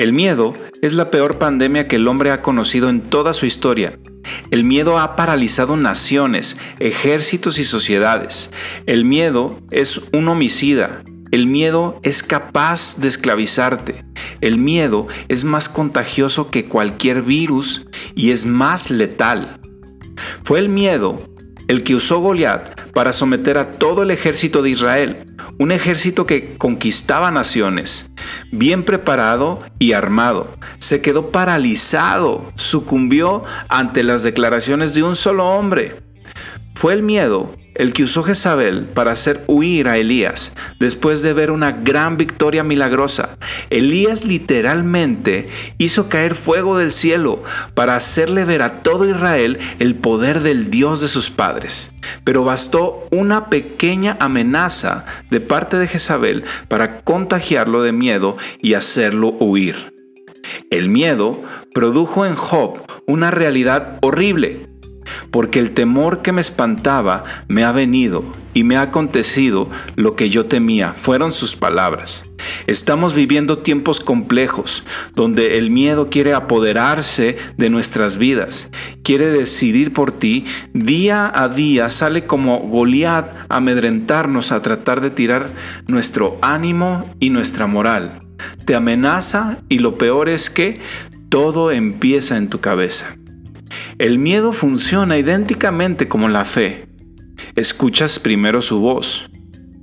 El miedo es la peor pandemia que el hombre ha conocido en toda su historia. El miedo ha paralizado naciones, ejércitos y sociedades. El miedo es un homicida. El miedo es capaz de esclavizarte. El miedo es más contagioso que cualquier virus y es más letal. Fue el miedo el que usó Goliat para someter a todo el ejército de Israel, un ejército que conquistaba naciones, bien preparado y armado. Se quedó paralizado, sucumbió ante las declaraciones de un solo hombre. Fue el miedo el que usó Jezabel para hacer huir a Elías después de ver una gran victoria milagrosa. Elías literalmente hizo caer fuego del cielo para hacerle ver a todo Israel el poder del Dios de sus padres. Pero bastó una pequeña amenaza de parte de Jezabel para contagiarlo de miedo y hacerlo huir. El miedo produjo en Job una realidad horrible porque el temor que me espantaba me ha venido y me ha acontecido lo que yo temía, fueron sus palabras. Estamos viviendo tiempos complejos, donde el miedo quiere apoderarse de nuestras vidas, quiere decidir por ti, día a día sale como Goliat a amedrentarnos, a tratar de tirar nuestro ánimo y nuestra moral. Te amenaza y lo peor es que todo empieza en tu cabeza. El miedo funciona idénticamente como la fe. Escuchas primero su voz,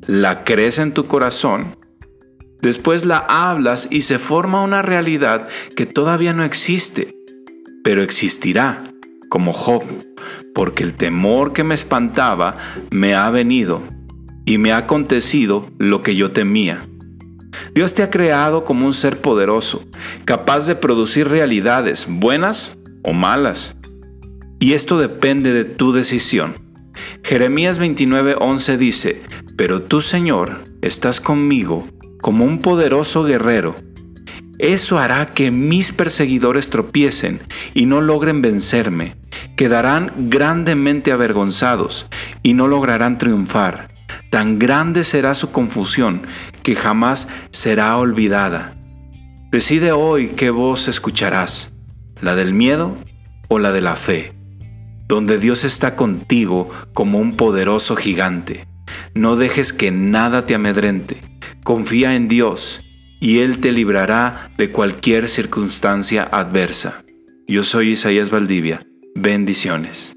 la crees en tu corazón, después la hablas y se forma una realidad que todavía no existe, pero existirá, como Job, porque el temor que me espantaba me ha venido y me ha acontecido lo que yo temía. Dios te ha creado como un ser poderoso, capaz de producir realidades buenas o malas. Y esto depende de tu decisión. Jeremías 29:11 dice, Pero tú, Señor, estás conmigo como un poderoso guerrero. Eso hará que mis perseguidores tropiecen y no logren vencerme. Quedarán grandemente avergonzados y no lograrán triunfar. Tan grande será su confusión que jamás será olvidada. Decide hoy qué voz escucharás, la del miedo o la de la fe donde Dios está contigo como un poderoso gigante. No dejes que nada te amedrente. Confía en Dios y Él te librará de cualquier circunstancia adversa. Yo soy Isaías Valdivia. Bendiciones.